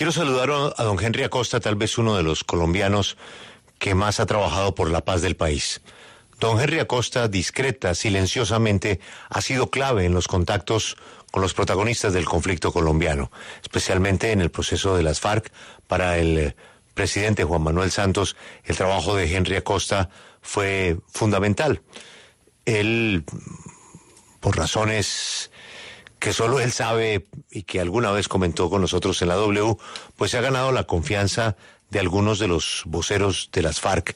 Quiero saludar a don Henry Acosta, tal vez uno de los colombianos que más ha trabajado por la paz del país. Don Henry Acosta, discreta, silenciosamente, ha sido clave en los contactos con los protagonistas del conflicto colombiano, especialmente en el proceso de las FARC. Para el eh, presidente Juan Manuel Santos, el trabajo de Henry Acosta fue fundamental. Él, por razones que solo él sabe y que alguna vez comentó con nosotros en la W, pues se ha ganado la confianza de algunos de los voceros de las FARC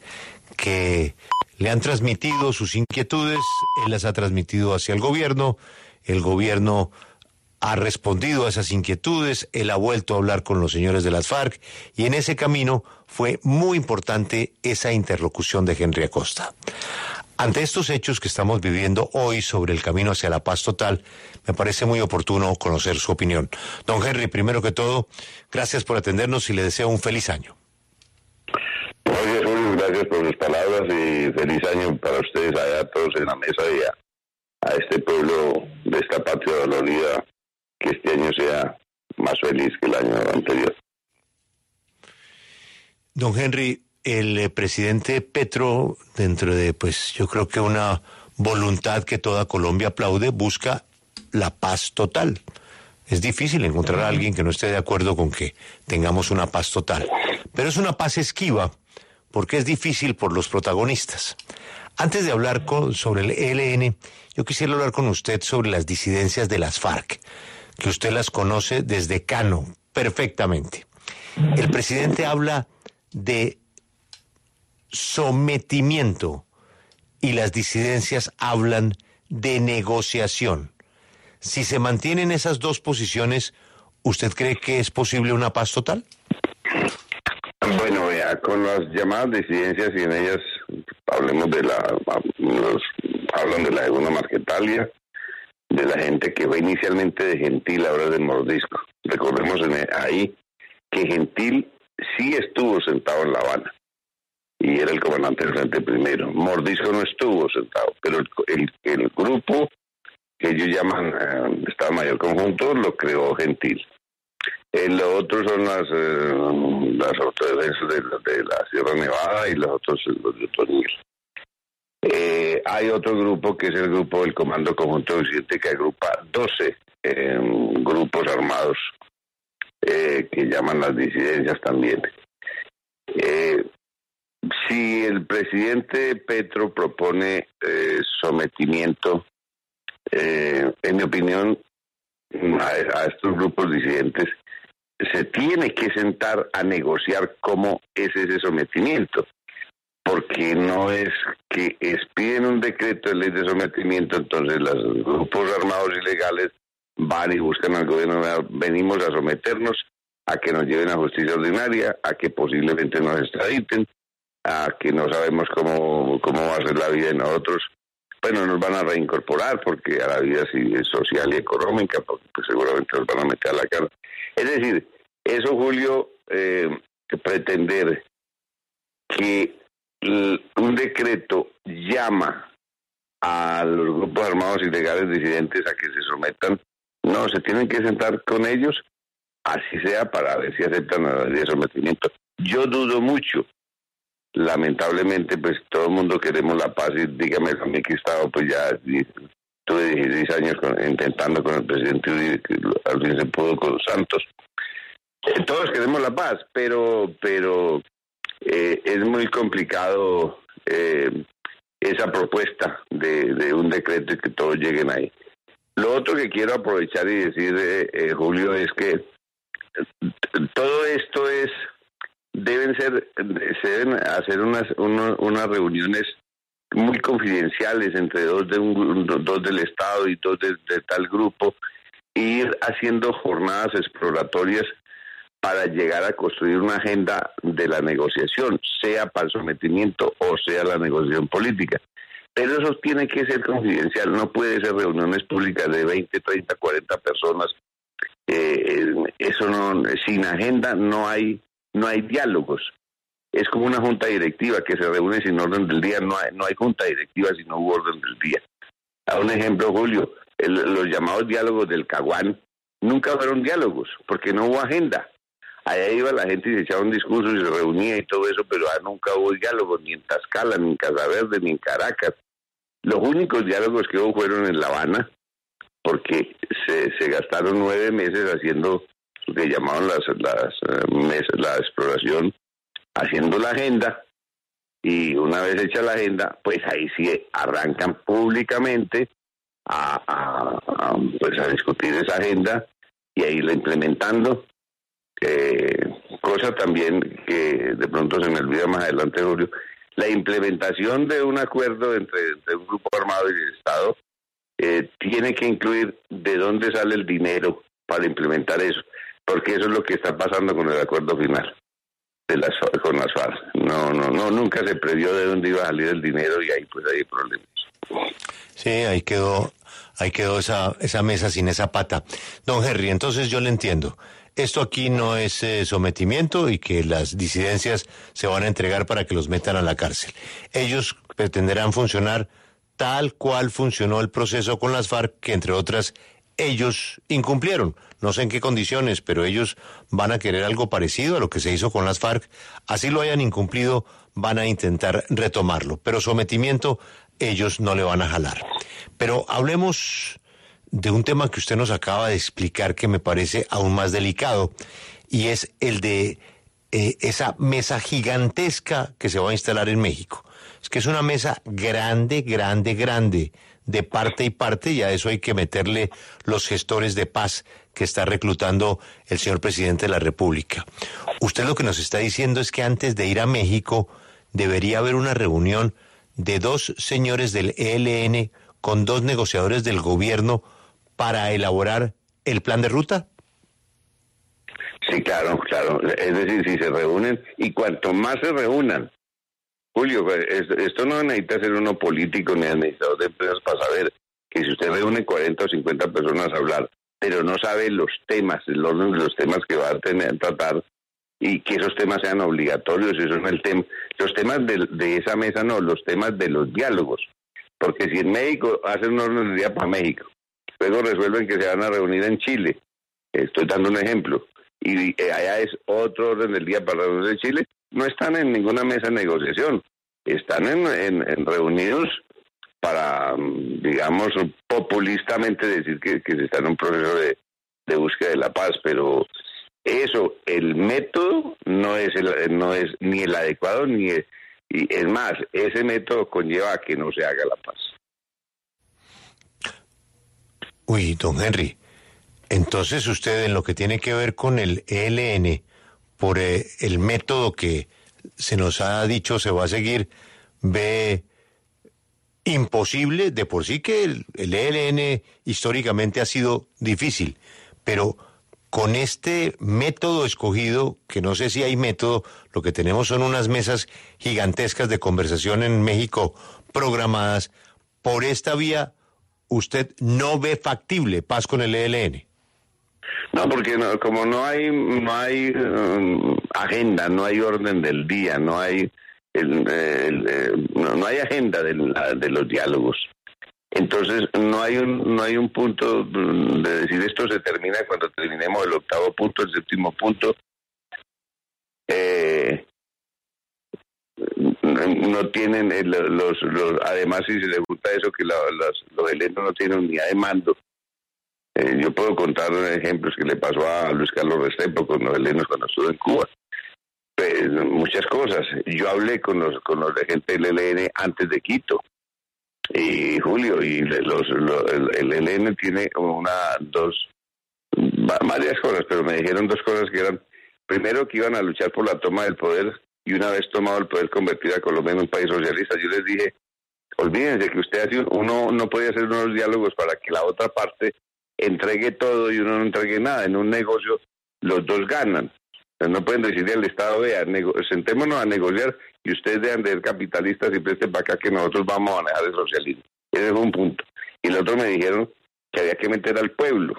que le han transmitido sus inquietudes, él las ha transmitido hacia el gobierno, el gobierno ha respondido a esas inquietudes, él ha vuelto a hablar con los señores de las FARC y en ese camino fue muy importante esa interlocución de Henry Acosta. Ante estos hechos que estamos viviendo hoy sobre el camino hacia la paz total, me parece muy oportuno conocer su opinión. Don Henry, primero que todo, gracias por atendernos y le deseo un feliz año. Gracias, Julio, gracias por sus palabras y feliz año para ustedes allá todos en la mesa y a, a este pueblo de esta patria dolorida, que este año sea más feliz que el año anterior. Don Henry, el eh, presidente Petro, dentro de, pues yo creo que una voluntad que toda Colombia aplaude, busca la paz total. Es difícil encontrar a alguien que no esté de acuerdo con que tengamos una paz total. Pero es una paz esquiva, porque es difícil por los protagonistas. Antes de hablar sobre el ELN, yo quisiera hablar con usted sobre las disidencias de las FARC, que usted las conoce desde Cano perfectamente. El presidente habla de sometimiento y las disidencias hablan de negociación. Si se mantienen esas dos posiciones, ¿usted cree que es posible una paz total? Bueno, vea, con las llamadas disidencias y en ellas hablemos de la, hablan de la segunda Marquetalia, de la gente que fue inicialmente de Gentil, ahora de Mordisco. Recordemos ahí que Gentil sí estuvo sentado en La Habana y era el comandante del frente primero. Mordisco no estuvo sentado, pero el, el, grupo que ellos llaman eh, Estado Mayor Conjunto lo creó Gentil. El otro son las, eh, las autodefensas de, la Sierra Nevada y los otros los de Otoñil. Eh, hay otro grupo que es el grupo del Comando Conjunto Occidente que agrupa 12 eh, grupos armados que llaman las disidencias también. Si el presidente Petro propone eh, sometimiento, eh, en mi opinión, a, estos grupos disidentes, se tiene que sentar a negociar cómo es ese sometimiento, porque no es que expiden un decreto de ley de sometimiento, entonces los grupos armados ilegales van y buscan al gobierno, venimos a someternos a que nos lleven a justicia ordinaria, a que posiblemente nos extraditen, a que no sabemos cómo, cómo va a ser la vida de nosotros. Bueno, nos van a reincorporar porque a la vida social y económica, porque pues, seguramente nos van a meter a la cara. Es decir, eso, Julio, eh, pretender que un decreto llama a los grupos armados ilegales disidentes a que se sometan, no, se tienen que sentar con ellos, así sea, para ver si aceptan la ley de sometimiento. Yo dudo mucho lamentablemente pues todo el mundo queremos la paz y dígame a mí que he estado pues ya tuve 16 años intentando con el presidente al fin se pudo con Santos. Eh, todos queremos la paz pero pero eh, es muy complicado eh, esa propuesta de, de, un decreto y que todos lleguen ahí. Lo otro que quiero aprovechar y decir Julio es que todo esto es deben ser, se deben hacer unas, unas reuniones muy confidenciales entre dos de un, dos del Estado y dos de, tal grupo, e ir haciendo jornadas exploratorias para llegar a construir una agenda de la negociación, sea para el sometimiento o sea la negociación política. Pero eso tiene que ser confidencial, no puede ser reuniones públicas de 20, 30, 40 personas. Eh, eso no, sin agenda no hay no hay diálogos. Es como una junta directiva que se reúne sin orden del día. No hay, no hay junta directiva si no hubo orden del día. A un ejemplo, Julio, los llamados diálogos del Caguán nunca fueron diálogos porque no hubo agenda. allá iba la gente y se echaba un discurso y se reunía y todo eso, pero nunca hubo diálogos ni en Tascala, ni en Casaverde, ni en Caracas. Los únicos diálogos que hubo fueron en La Habana, porque se, se gastaron nueve meses haciendo que llamaban las, las eh, la exploración, haciendo la agenda, y una vez hecha la agenda, pues ahí sí arrancan públicamente a, pues a discutir esa agenda y a irla implementando. Eh, cosa también que de pronto se me olvida más adelante, Julio, la implementación de un acuerdo entre, un grupo armado y el Estado eh, tiene que incluir de dónde sale el dinero para implementar eso, porque eso es lo que está pasando con el acuerdo final de las, con las FARC. No, no, no, nunca se previó de dónde iba a salir el dinero y ahí pues hay problemas. Sí, ahí quedó, ahí quedó esa, esa mesa sin esa pata. Don Henry, entonces yo le entiendo. Esto aquí no es eh, sometimiento y que las disidencias se van a entregar para que los metan a la cárcel. Ellos pretenderán funcionar tal cual funcionó el proceso con las FARC, que entre otras ellos incumplieron. No sé en qué condiciones, pero ellos van a querer algo parecido a lo que se hizo con las FARC. Así lo hayan incumplido, van a intentar retomarlo. Pero sometimiento ellos no le van a jalar. Pero hablemos de un tema que usted nos acaba de explicar que me parece aún más delicado y es el de eh, esa mesa gigantesca que se va a instalar en México. Es que es una mesa grande, grande, grande, de parte y parte, y a eso hay que meterle los gestores de paz que está reclutando el señor presidente de la República. Usted lo que nos está diciendo es que antes de ir a México debería haber una reunión de dos señores del ELN con dos negociadores del gobierno para elaborar el plan de ruta? Sí, claro, claro. Es decir, si se reúnen y cuanto más se reúnan, Julio, pues, esto no necesita ser uno político ni administrador de empresas para saber que si usted reúne 40 o 50 personas a hablar, pero no sabe los temas, el los temas que va a tener tratar y que esos temas sean obligatorios, eso es el tema. Los temas de, de, esa mesa no, los temas de los diálogos. Porque si en México hacen un orden del día para México, luego resuelven que se van a reunir en Chile, estoy dando un ejemplo, y allá es otro orden del día para reunirse en Chile, no están en ninguna mesa de negociación, están en, en, reunidos para, digamos, populistamente decir que, se está en un proceso de, búsqueda de la paz, pero eso, el método no es, el, no es ni el adecuado ni y es más, ese método conlleva a que no se haga la paz. Uy, don Henry, entonces usted en lo que tiene que ver con el ELN, por eh, el método que se nos ha dicho se va a seguir, ve imposible, de por sí que el, el ELN históricamente ha sido difícil, pero con este método escogido, que no sé si hay método, lo que tenemos son unas mesas gigantescas de conversación en México programadas, por esta vía usted no ve factible paz con el ELN. No, porque como no hay no hay um, agenda, no hay orden del día, no hay el, eh, no, hay agenda de, de los diálogos. Entonces no hay un no hay un punto de decir esto se termina cuando terminemos el octavo punto, el séptimo punto. Eh, no tienen los, los, además si se les gusta eso que los, los helenos no tienen unidad de mando. Eh, yo puedo contar ejemplos que le pasó a Luis Carlos Restrepo con los helenos cuando estuvo en Cuba. Pues, muchas cosas. Yo hablé con los con los de gente del ELN antes de Quito y Julio y los, el, ELN tiene una dos varias cosas, pero me dijeron dos cosas que eran primero que iban a luchar por la toma del poder y una vez tomado el poder convertir a Colombia en un país socialista. Yo les dije, olvídense que usted uno no puede hacer unos diálogos para que la otra parte entregue todo y uno no entregue nada. En un negocio los dos ganan. No pueden decirle al Estado, vea, sentémonos a negociar y ustedes dejan de ser capitalistas y presten para acá que nosotros vamos a manejar el socialismo. Ese es un punto. Y el otro me dijeron que había que meter al pueblo,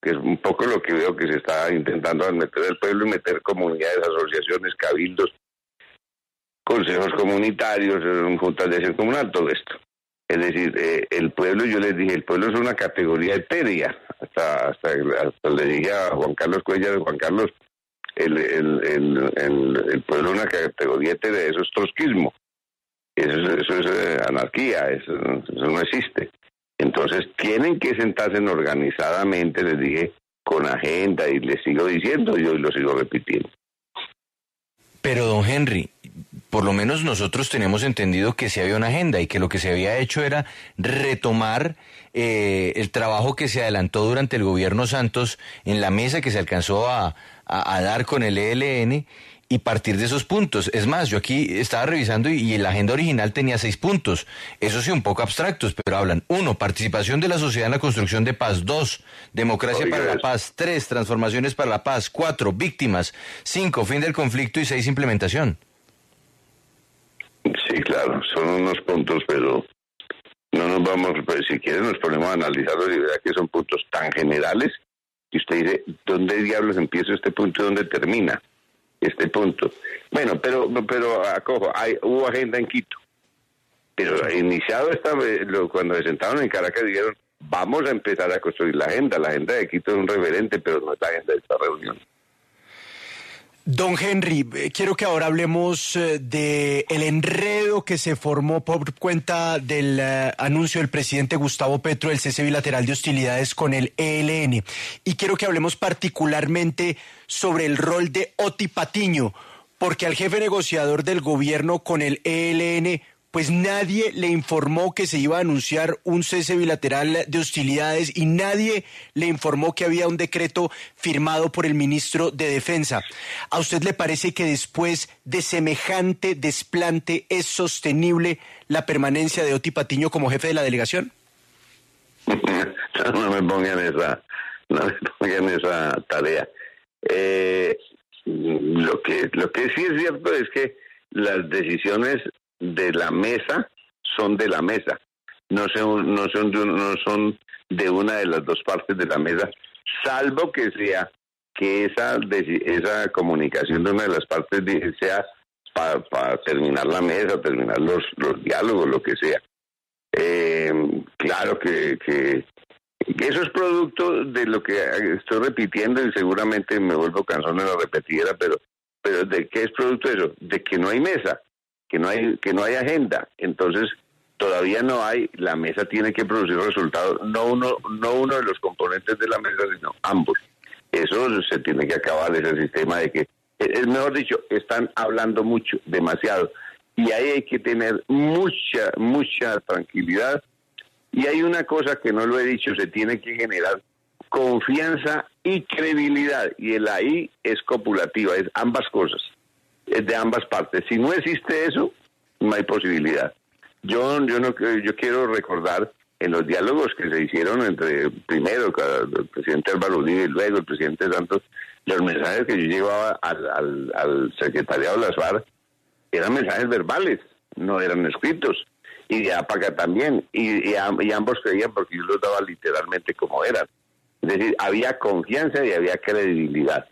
que es un poco lo que veo que se está intentando meter al pueblo y meter comunidades, asociaciones, cabildos, consejos comunitarios, juntas de acción comunal, todo esto. Es decir, eh, el pueblo, yo les dije, el pueblo es una categoría etérea. Hasta, hasta, hasta le dije a Juan Carlos Cuellar, Juan Carlos, el, el, pueblo una categoría de eso es trotskismo. Eso, eso es eh, anarquía, eso, no existe. Entonces tienen que sentarse organizadamente, les dije, con agenda y les sigo diciendo, yo lo sigo repitiendo. Pero don Henry, por lo menos nosotros tenemos entendido que sí había una agenda y que lo que se había hecho era retomar eh, el trabajo que se adelantó durante el gobierno Santos en la mesa que se alcanzó a, a dar con el ELN y partir de esos puntos. Es más, yo aquí estaba revisando y, la agenda original tenía seis puntos. Eso sí, un poco abstractos, pero hablan. Uno, participación de la sociedad en la construcción de paz. Dos, democracia para la paz. Tres, transformaciones para la paz. Cuatro, víctimas. Cinco, fin del conflicto. Y seis, implementación. Sí, claro, son unos puntos, pero no nos vamos, pues, si quieren nos ponemos a analizarlos y verá que son puntos tan generales y usted dice, ¿dónde diablos empieza este punto y dónde termina? este punto. Bueno, pero pero acojo, hay, hubo agenda en Quito. Pero iniciado esta, cuando se sentaron en Caracas dijeron, vamos a empezar a construir la agenda. La agenda de Quito es un referente, pero no es la agenda de esta reunión. Don Henry, eh, quiero que ahora hablemos eh, de el enredo que se formó por cuenta del eh, anuncio del presidente Gustavo Petro del cese bilateral de hostilidades con el ELN. Y quiero que hablemos particularmente sobre el rol de Oti Patiño, porque al jefe negociador del gobierno con el ELN pues nadie le informó que se iba a anunciar un cese bilateral de hostilidades y nadie le informó que había un decreto firmado por el ministro de Defensa. ¿A usted le parece que después de semejante desplante es sostenible la permanencia de Oti Patiño como jefe de la delegación? no me pongan esa, no me pongan esa tarea. Eh, lo que lo que sí es cierto es que las decisiones de la mesa son de la mesa, no son, no son, de, no son de una de las dos partes de la mesa, salvo que sea que esa, esa comunicación de una de las partes sea para terminar la mesa, terminar los, los diálogos, lo que sea. Eh, claro que, que, eso es producto de lo que estoy repitiendo y seguramente me vuelvo cansón de la repetidera, pero, pero ¿de qué es producto eso? De que no hay mesa que no hay que no hay agenda, entonces todavía no hay, la mesa tiene que producir resultados, no uno no uno de los componentes de la mesa, sino ambos. Eso se tiene que acabar ese sistema de que es mejor dicho, están hablando mucho, demasiado. Y ahí hay que tener mucha mucha tranquilidad. Y hay una cosa que no lo he dicho, se tiene que generar confianza y credibilidad. Y el ahí es copulativa, es ambas cosas de ambas partes. Si no existe eso, no hay posibilidad. Yo, yo, no, yo quiero recordar en los diálogos que se hicieron entre primero el presidente Álvaro Uribe y luego el presidente Santos, los mensajes que yo llevaba al, al, secretariado de las FARC eran mensajes verbales, no eran escritos. Y de APACA también. Y ambos creían porque yo los daba literalmente como eran. Es decir, había confianza y había credibilidad.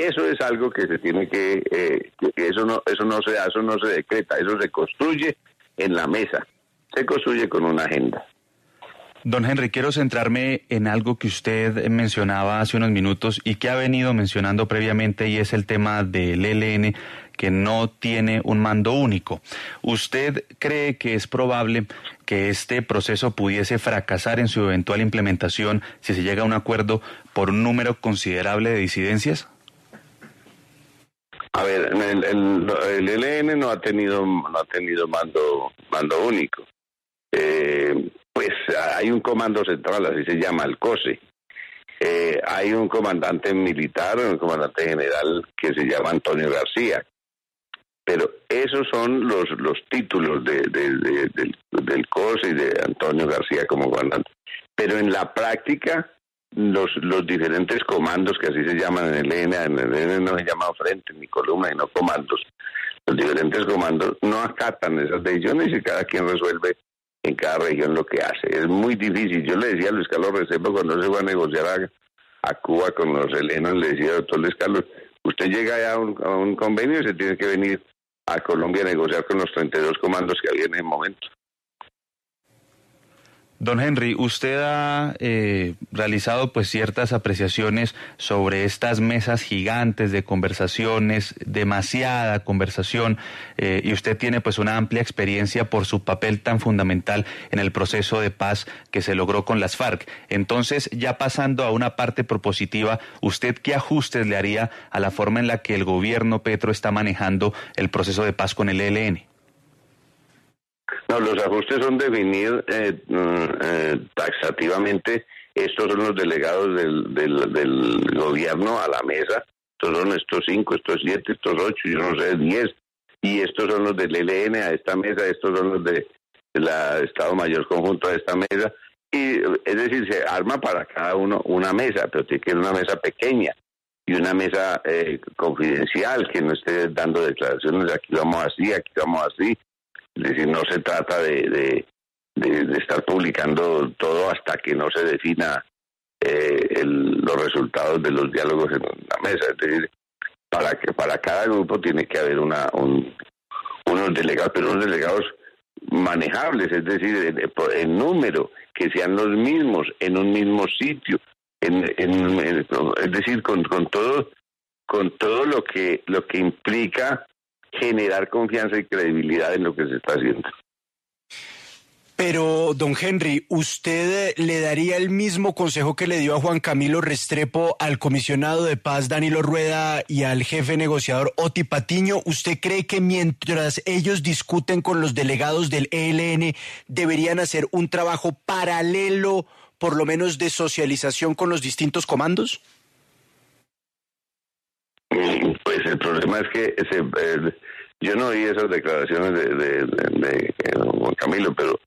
Eso es algo que se tiene que, eh, eso no, eso no se, eso no se decreta, eso se construye en la mesa, se construye con una agenda. Don Henry, quiero centrarme en algo que usted mencionaba hace unos minutos y que ha venido mencionando previamente y es el tema del ELN que no tiene un mando único. ¿Usted cree que es probable que este proceso pudiese fracasar en su eventual implementación si se llega a un acuerdo por un número considerable de disidencias? A ver, el, el, ELN no ha tenido no ha tenido mando mando único. Eh, pues hay un comando central, así se llama, el COSE. Eh, hay un comandante militar, un comandante general que se llama Antonio García. Pero esos son los, los títulos de, del, del COSE y de Antonio García como comandante. Pero en la práctica, los, los diferentes comandos que así se llaman en el ENA, en el ENA no se llama frente ni columna, sino comandos. Los diferentes comandos no acatan esas decisiones y cada quien resuelve en cada región lo que hace. Es muy difícil. Yo le decía a Luis Carlos Recepo cuando se fue a negociar a, Cuba con los helenos, le decía, doctor Luis Carlos, usted llega ya a un, a un convenio y se tiene que venir a Colombia a negociar con los 32 comandos que había en ese momento. Don Henry, usted ha eh, realizado pues ciertas apreciaciones sobre estas mesas gigantes de conversaciones, demasiada conversación, eh, y usted tiene pues una amplia experiencia por su papel tan fundamental en el proceso de paz que se logró con las FARC. Entonces, ya pasando a una parte propositiva, ¿usted qué ajustes le haría a la forma en la que el gobierno Petro está manejando el proceso de paz con el ELN? No, los ajustes son definir eh, mm, eh, taxativamente. Estos son los delegados del, del, gobierno a la mesa. Estos son estos cinco, estos siete, estos ocho, yo no sé, diez. Y estos son los del ELN a esta mesa, estos son los de la Estado Mayor Conjunto a esta mesa. Y es decir, se arma para cada uno una mesa, pero tiene que ser una mesa pequeña y una mesa eh, confidencial que no esté dando declaraciones aquí vamos así, aquí vamos así, es decir, no se trata de, de, estar publicando todo hasta que no se defina eh, los resultados de los diálogos en la mesa. Es decir, para que para cada grupo tiene que haber una unos delegados, pero unos delegados manejables, es decir, en, número, que sean los mismos en un mismo sitio, en, es decir, con, con todo con todo lo que lo que implica generar confianza y credibilidad en lo que se está haciendo. Pero, don Henry, ¿usted le daría el mismo consejo que le dio a Juan Camilo Restrepo, al comisionado de paz Danilo Rueda y al jefe negociador Oti Patiño? ¿Usted cree que mientras ellos discuten con los delegados del ELN, deberían hacer un trabajo paralelo, por lo menos de socialización con los distintos comandos? Pues el problema es que yo no oí esas declaraciones de, Juan Camilo, pero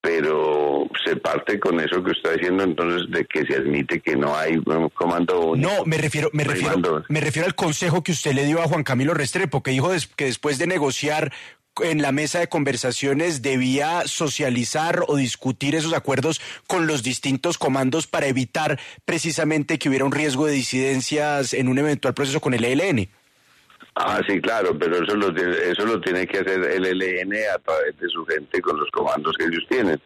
pero se parte con eso que está diciendo entonces de que se admite que no hay un comando No, me refiero me refiero me refiero al consejo que usted le dio a Juan Camilo Restrepo que dijo que después de negociar en la mesa de conversaciones debía socializar o discutir esos acuerdos con los distintos comandos para evitar precisamente que hubiera un riesgo de disidencias en un eventual proceso con el ELN. Ah, sí, claro, pero eso lo, eso lo tiene que hacer el ELN a través de su gente con los comandos que ellos tienen.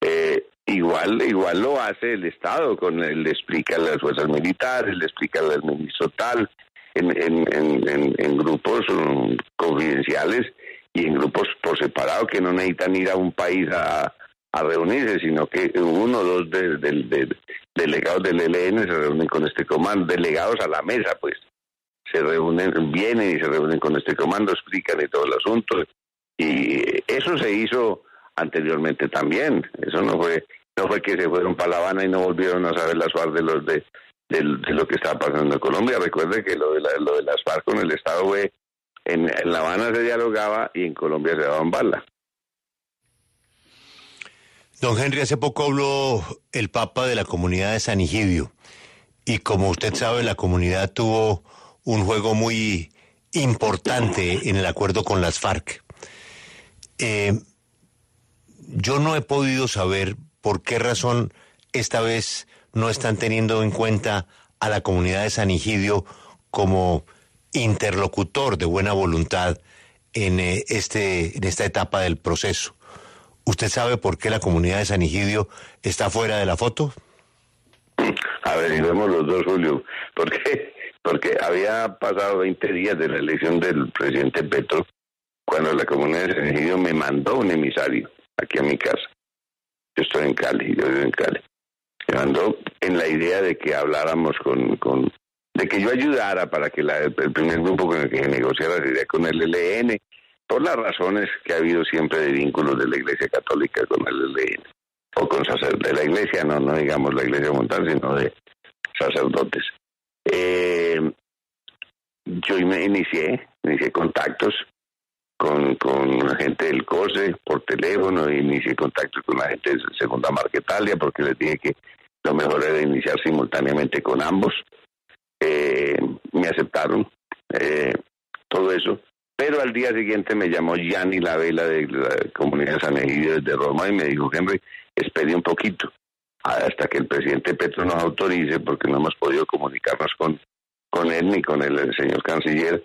Eh, igual, igual lo hace el Estado, con le explica a las fuerzas militares, le explica al ministro tal, en, en, en grupos um, confidenciales y en grupos por separado que no necesitan ir a un país a, reunirse, sino que uno o dos de, delegados del ELN se reúnen con este comando, delegados a la mesa, pues se reúnen, vienen y se reúnen con este comando, explican y todo el asunto. Y eso se hizo anteriormente también. Eso no fue no fue que se fueron para La Habana y no volvieron a saber las FARC de los de, lo que estaba pasando en Colombia. Recuerde que lo de, lo de las FARC con el Estado fue en, La Habana se dialogaba y en Colombia se daban bala. Don Henry, hace poco habló el Papa de la comunidad de San Egidio y como usted sabe, la comunidad tuvo un juego muy importante en el acuerdo con las FARC. Eh, yo no he podido saber por qué razón esta vez no están teniendo en cuenta a la comunidad de San Egidio como interlocutor de buena voluntad en, eh, este, en esta etapa del proceso. ¿Usted sabe por qué la comunidad de San Egidio está fuera de la foto? A ver, y vemos los dos, Julio. ¿Por qué? Porque había pasado 20 días de la elección del presidente Petro cuando la comunidad de San Egidio me mandó un emisario aquí a mi casa. Yo estoy en Cali, yo vivo en Cali. Me mandó en la idea de que habláramos con, con de que yo ayudara para que el primer grupo con el que negociara sería con el LN, por las razones que ha habido siempre de vínculos de la Iglesia Católica con el LN, o con sacerdotes, de la Iglesia, no, no digamos la Iglesia montal, sino de sacerdotes. Eh, yo me inicié, inicié contactos con, con la gente del COSE por teléfono, inicié contactos con la gente de Segunda Marquetalia, porque les dije que lo mejor era iniciar simultáneamente con ambos eh, me aceptaron eh, todo eso. Pero al día siguiente me llamó Gianni La Vela de la comunidad San Egidio de Roma y me dijo, Henry, espere un poquito hasta que el presidente Petro nos autorice, porque no hemos podido comunicarnos con, con él ni con el, señor canciller,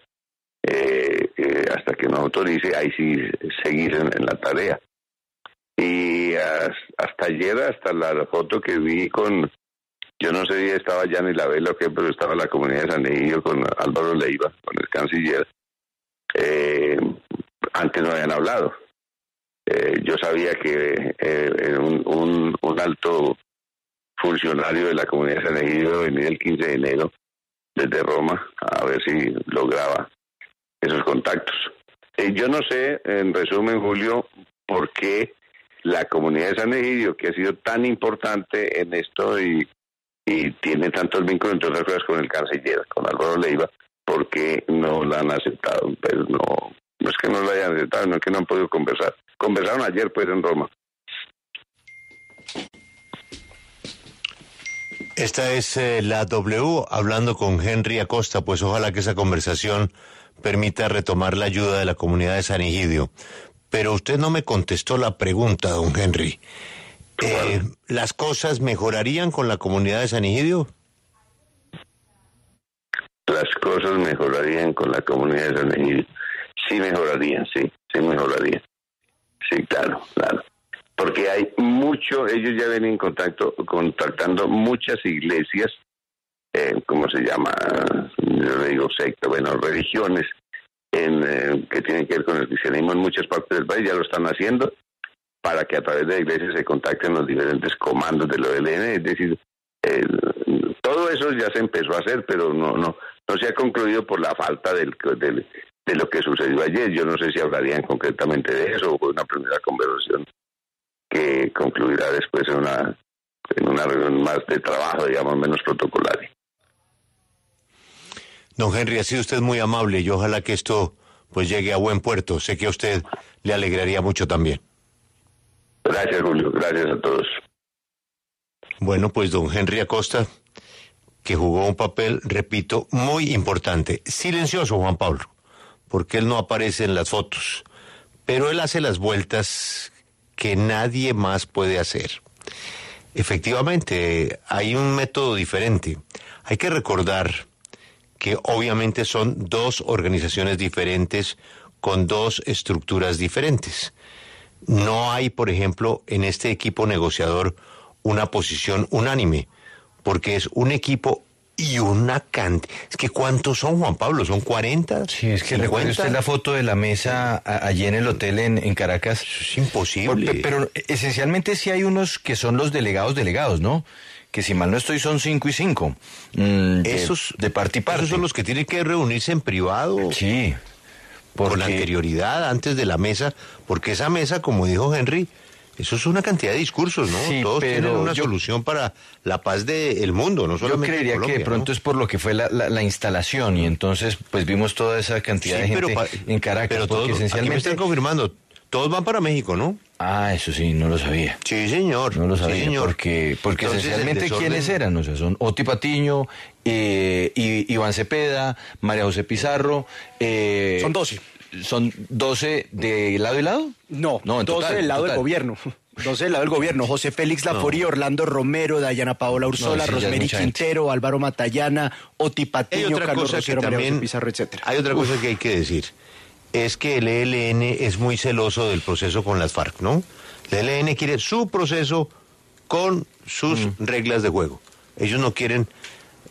eh, hasta que nos autorice, ahí sí seguir en, la tarea. Y hasta ayer, hasta la foto que vi con, yo no sé si estaba ya ni la vela o qué, pero estaba la comunidad de San Egidio con Álvaro Leiva, con el canciller. Eh, antes no habían hablado. Eh, yo sabía que eh, un, un, alto funcionario de la comunidad de San Egidio venía el 15 de enero desde Roma a ver si lograba esos contactos. Eh, yo no sé, en resumen, Julio, por qué la comunidad de San Egidio, que ha sido tan importante en esto y, y tiene tantos vínculos, entre otras cosas, con el canciller, con Álvaro Leiva, ¿por qué no la han aceptado? Pues no, no es que no la hayan aceptado, no es que no han podido conversar. Conversaron ayer, pues, en Roma. Esta es eh, la W hablando con Henry Acosta, pues ojalá que esa conversación permita retomar la ayuda de la comunidad de San Egidio. Pero usted no me contestó la pregunta, don Henry. Eh, ¿Las cosas mejorarían con la comunidad de San Egidio? Las cosas mejorarían con la comunidad de San Egidio. Sí mejorarían, sí, sí mejorarían. Sí, claro, claro porque hay mucho, ellos ya ven en contacto, contactando muchas iglesias, eh, ¿cómo se llama? Yo le digo secta, bueno, religiones en, eh, que tienen que ver con el cristianismo en muchas partes del país, ya lo están haciendo, para que a través de la iglesia se contacten los diferentes comandos de lo OLN, es decir, todo eso ya se empezó a hacer, pero no, no, no se ha concluido por la falta del, del, de lo que sucedió ayer. Yo no sé si hablarían concretamente de eso o fue una primera conversación que concluirá después en una, en una reunión más de trabajo, digamos, menos protocolaria. Don Henry, ha sido usted muy amable y ojalá que esto pues llegue a buen puerto. Sé que a usted le alegraría mucho también. Gracias, Julio. Gracias a todos. Bueno, pues don Henry Acosta, que jugó un papel, repito, muy importante. Silencioso, Juan Pablo, porque él no aparece en las fotos, pero él hace las vueltas que nadie más puede hacer. Efectivamente, hay un método diferente. Hay que recordar que obviamente son dos organizaciones diferentes con dos estructuras diferentes. No hay, por ejemplo, en este equipo negociador una posición unánime, porque es un equipo y una cantidad. Es que ¿cuántos son, Juan Pablo? ¿Son 40? Sí, es que recuerde usted la foto de la mesa allí en el hotel en, Caracas. es imposible. pero esencialmente sí hay unos que son los delegados delegados, ¿no? Que si mal no estoy son cinco y cinco. Mm, esos de parte y parte. Esos son los que tienen que reunirse en privado. Sí. Por la anterioridad, antes de la mesa, porque esa mesa, como dijo Henry, eso es una cantidad de discursos, ¿no? Todos tienen una solución para la paz del mundo, no solamente Yo creería que de pronto es por lo que fue la, instalación y entonces pues vimos toda esa cantidad de gente en Caracas. Pero todos, esencialmente... me están confirmando, todos van para México, ¿no? Ah, eso sí, no lo sabía. Sí, señor. No lo sabía, señor. porque, porque esencialmente quiénes eran, o sea, son Oti Patiño, eh, Iván Cepeda, María José Pizarro. Eh, son 12 son 12 de lado y lado? No, no 12 del lado del gobierno. 12 del lado del gobierno. José Félix Laforí, Orlando Romero, Dayana Paola Ursola, Rosemary Quintero, Álvaro Matallana, Oti Patiño, Carlos Rosero, también, Pizarro, etc. Hay otra cosa que hay que decir. Es que el ELN es muy celoso del proceso con las FARC, ¿no? El ELN quiere su proceso con sus mm. reglas de juego. Ellos no quieren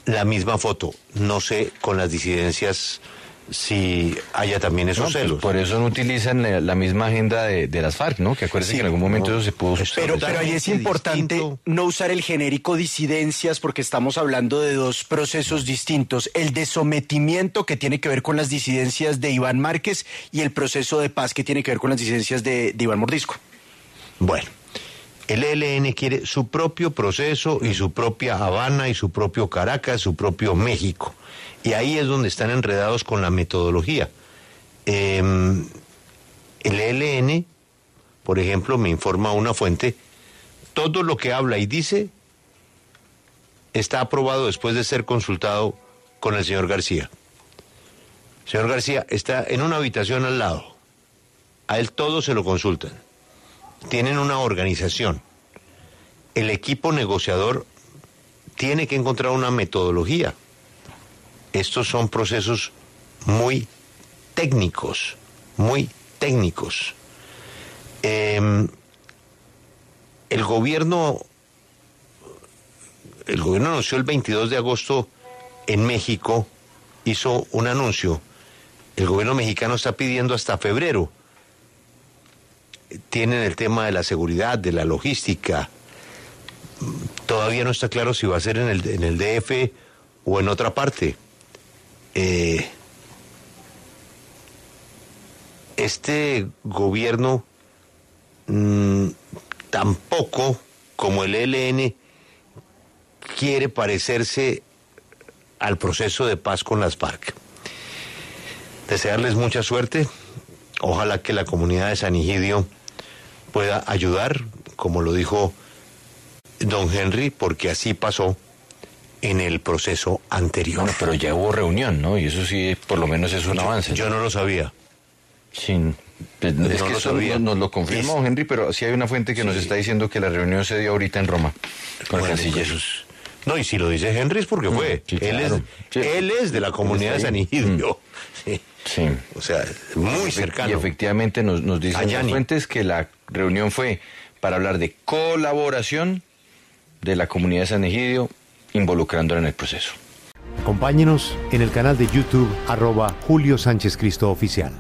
la misma foto. No sé, con las disidencias si haya también esos pues, celos. por eso no utilizan la misma agenda de, las FARC, ¿no? Que acuérdense que en algún momento eso se pudo... Pero, pero ahí es importante no usar el genérico disidencias porque estamos hablando de dos procesos distintos. El de sometimiento que tiene que ver con las disidencias de Iván Márquez y el proceso de paz que tiene que ver con las disidencias de, de Iván Mordisco. Bueno. El ELN quiere su propio proceso y su propia Habana y su propio Caracas, su propio México. Y ahí es donde están enredados con la metodología. Em, el ELN, por ejemplo, me informa una fuente, todo lo que habla y dice está aprobado después de ser consultado con el señor García. Señor García está en una habitación al lado. A él todo se lo consultan. Tienen una organización. El equipo negociador tiene que encontrar una metodología estos son procesos muy técnicos, muy técnicos. Em, el gobierno, el gobierno anunció el 22 de agosto en México, hizo un anuncio. El gobierno mexicano está pidiendo hasta febrero. Tienen el tema de la seguridad, de la logística. Todavía no está claro si va a ser en el, DF o en otra parte. Eh, este gobierno mm, tampoco, como el ELN, quiere parecerse al proceso de paz con las FARC. Desearles mucha suerte. Ojalá que la comunidad de San Egidio pueda ayudar, como lo dijo don Henry, porque así pasó en el proceso anterior. Bueno, pero ya hubo reunión, ¿no? Y eso sí, por lo menos es un avance. Yo no lo sabía. Sí. Pues, es que eso nos, lo confirmó Henry, pero sí hay una fuente que nos está diciendo que la reunión se dio ahorita en Roma con el canciller. No, y si lo dice Henry es porque fue. Mm, él, es, él es de la comunidad de San Isidro. Mm. Sí. O sea, muy cercano. Y efectivamente nos, nos dicen las fuentes que la reunión fue para hablar de colaboración de la comunidad de San Egidio involucrándola en el proceso. Acompáñenos en el canal de YouTube arroba Julio Sánchez Cristo Oficial.